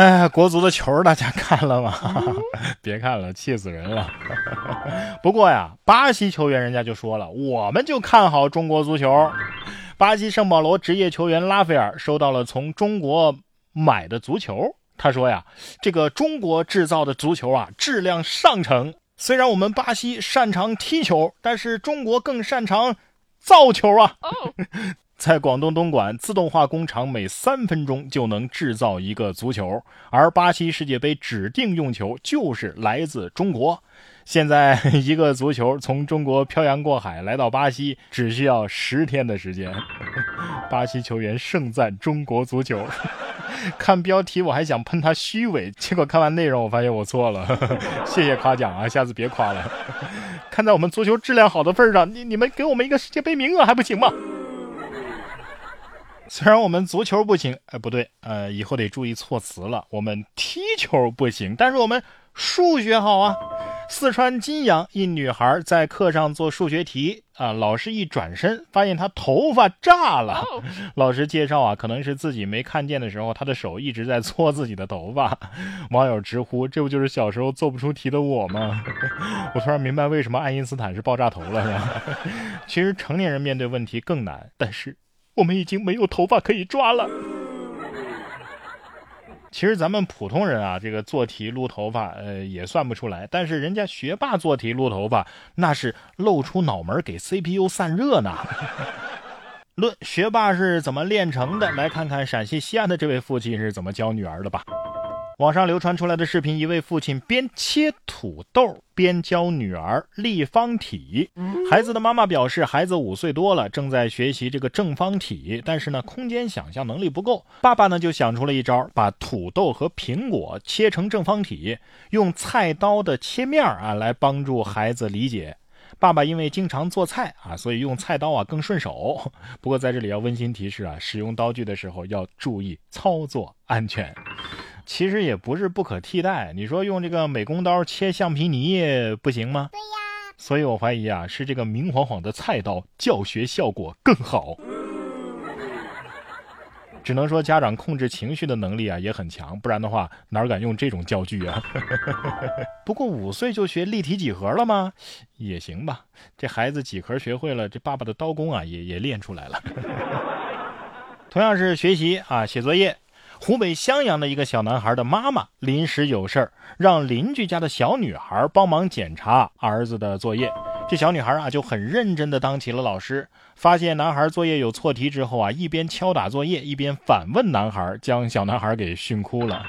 哎，国足的球大家 看了吗？别看了，气死人了。不过呀，巴西球员人家就说了，我们就看好中国足球。巴西圣保罗职业球员拉斐尔收到了从中国买的足球，他说呀，这个中国制造的足球啊，质量上乘。虽然我们巴西擅长踢球，但是中国更擅长造球啊。在广东东莞，自动化工厂每三分钟就能制造一个足球，而巴西世界杯指定用球就是来自中国。现在 一个足球从中国漂洋过海来到巴西，只需要十天的时间。巴西球员盛赞中国足球。看标题我还想喷他虚伪，结果看完内容我发现我错了。谢谢夸奖啊，下次别夸了。看在我们足球质量好的份上，你你们给我们一个世界杯名额还不行吗？虽然我们足球不行，哎，不对，呃，以后得注意措辞了。我们踢球不行，但是我们数学好啊。四川金阳一女孩在课上做数学题啊，老师一转身发现她头发炸了。老师介绍啊，可能是自己没看见的时候，她的手一直在搓自己的头发。网友直呼：“这不就是小时候做不出题的我吗？” 我突然明白为什么爱因斯坦是爆炸头了。其实成年人面对问题更难，但是。我们已经没有头发可以抓了。其实咱们普通人啊，这个做题撸头发，呃，也算不出来。但是人家学霸做题撸头发，那是露出脑门给 CPU 散热呢。论学霸是怎么练成的？来看看陕西西安的这位父亲是怎么教女儿的吧。网上流传出来的视频，一位父亲边切土豆边教女儿立方体。孩子的妈妈表示，孩子五岁多了，正在学习这个正方体，但是呢，空间想象能力不够。爸爸呢就想出了一招，把土豆和苹果切成正方体，用菜刀的切面啊来帮助孩子理解。爸爸因为经常做菜啊，所以用菜刀啊更顺手。不过在这里要温馨提示啊，使用刀具的时候要注意操作安全。其实也不是不可替代，你说用这个美工刀切橡皮泥不行吗？对呀，所以我怀疑啊，是这个明晃晃的菜刀教学效果更好。只能说家长控制情绪的能力啊也很强，不然的话哪敢用这种教具啊？不过五岁就学立体几何了吗？也行吧，这孩子几何学会了，这爸爸的刀工啊也也练出来了。同样是学习啊，写作业。湖北襄阳的一个小男孩的妈妈临时有事儿，让邻居家的小女孩帮忙检查儿子的作业。这小女孩啊就很认真地当起了老师。发现男孩作业有错题之后啊，一边敲打作业，一边反问男孩，将小男孩给训哭了。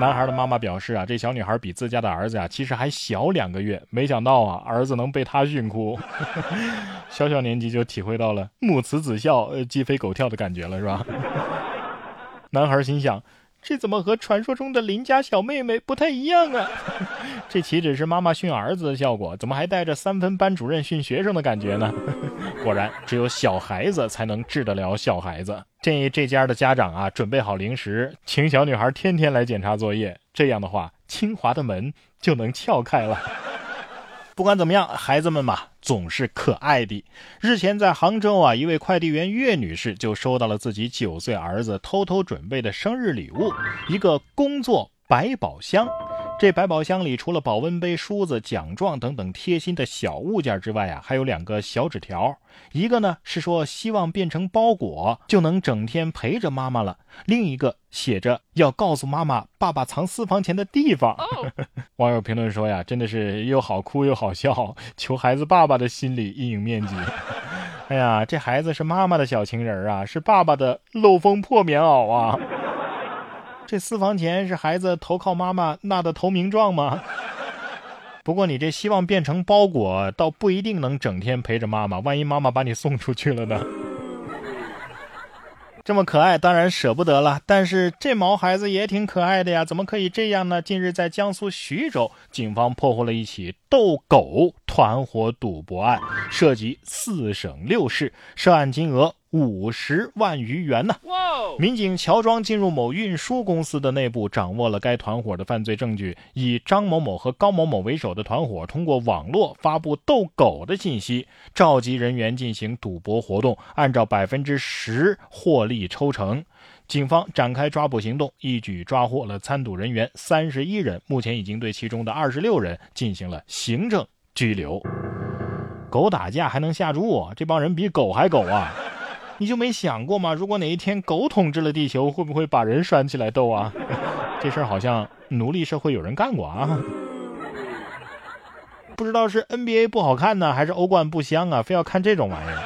男孩的妈妈表示啊，这小女孩比自家的儿子啊其实还小两个月，没想到啊儿子能被他训哭。小小年纪就体会到了母慈子孝、鸡飞狗跳的感觉了，是吧？男孩心想：“这怎么和传说中的邻家小妹妹不太一样啊？这岂止是妈妈训儿子的效果，怎么还带着三分班主任训学生的感觉呢？” 果然，只有小孩子才能治得了小孩子。建议这家的家长啊，准备好零食，请小女孩天天来检查作业。这样的话，清华的门就能撬开了。不管怎么样，孩子们嘛，总是可爱的。日前在杭州啊，一位快递员岳女士就收到了自己九岁儿子偷偷准备的生日礼物——一个工作百宝箱。这百宝箱里除了保温杯、梳子、奖状等等贴心的小物件之外啊，还有两个小纸条。一个呢是说希望变成包裹就能整天陪着妈妈了，另一个写着要告诉妈妈爸爸藏私房钱的地方。网友评论说呀，真的是又好哭又好笑，求孩子爸爸的心理阴影面积。哎呀，这孩子是妈妈的小情人啊，是爸爸的漏风破棉袄啊。这私房钱是孩子投靠妈妈纳的投名状吗？不过你这希望变成包裹，倒不一定能整天陪着妈妈。万一妈妈把你送出去了呢？这么可爱，当然舍不得了。但是这毛孩子也挺可爱的呀，怎么可以这样呢？近日在江苏徐州，警方破获了一起斗狗团伙赌博案，涉及四省六市，涉案金额。五十万余元呢！民警乔装进入某运输公司的内部，掌握了该团伙的犯罪证据。以张某某和高某某为首的团伙，通过网络发布斗狗的信息，召集人员进行赌博活动，按照百分之十获利抽成。警方展开抓捕行动，一举抓获了参赌人员三十一人，目前已经对其中的二十六人进行了行政拘留。狗打架还能下注，这帮人比狗还狗啊！你就没想过吗？如果哪一天狗统治了地球，会不会把人拴起来斗啊？这事儿好像奴隶社会有人干过啊！不知道是 NBA 不好看呢，还是欧冠不香啊？非要看这种玩意儿。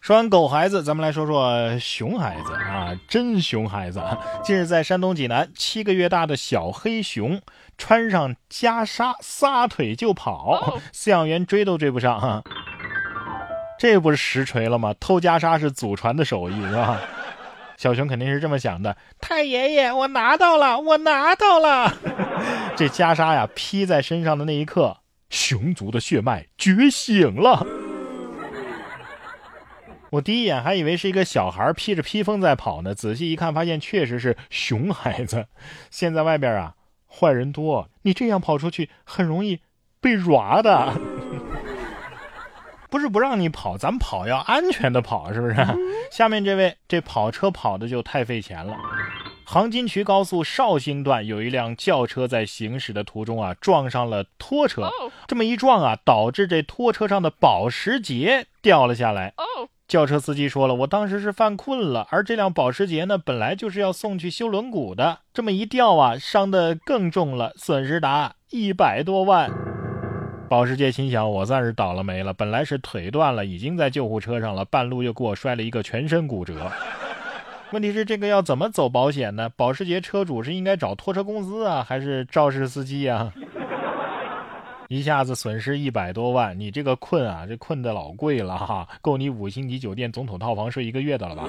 说完狗孩子，咱们来说说熊孩子啊，真熊孩子。近日在山东济南，七个月大的小黑熊穿上袈裟，撒腿就跑，饲养员追都追不上哈。这不是实锤了吗？偷袈裟是祖传的手艺是吧？小熊肯定是这么想的：太爷爷，我拿到了，我拿到了。这袈裟呀，披在身上的那一刻，熊族的血脉觉醒了。我第一眼还以为是一个小孩披着披风在跑呢，仔细一看，发现确实是熊孩子。现在外边啊，坏人多，你这样跑出去很容易被 抓的。不是不让你跑，咱们跑要安全的跑，是不是？下面这位，这跑车跑的就太费钱了。杭金衢高速绍兴段有一辆轿车在行驶的途中啊，撞上了拖车。这么一撞啊，导致这拖车上的保时捷掉了下来。轿车司机说了，我当时是犯困了，而这辆保时捷呢，本来就是要送去修轮毂的，这么一掉啊，伤的更重了，损失达一百多万。保时捷心想，我算是倒了霉了，本来是腿断了，已经在救护车上了，半路又给我摔了一个全身骨折。问题是这个要怎么走保险呢？保时捷车主是应该找拖车公司啊，还是肇事司机啊？一下子损失一百多万，你这个困啊，这困的老贵了哈，够你五星级酒店总统套房睡一个月的了吧？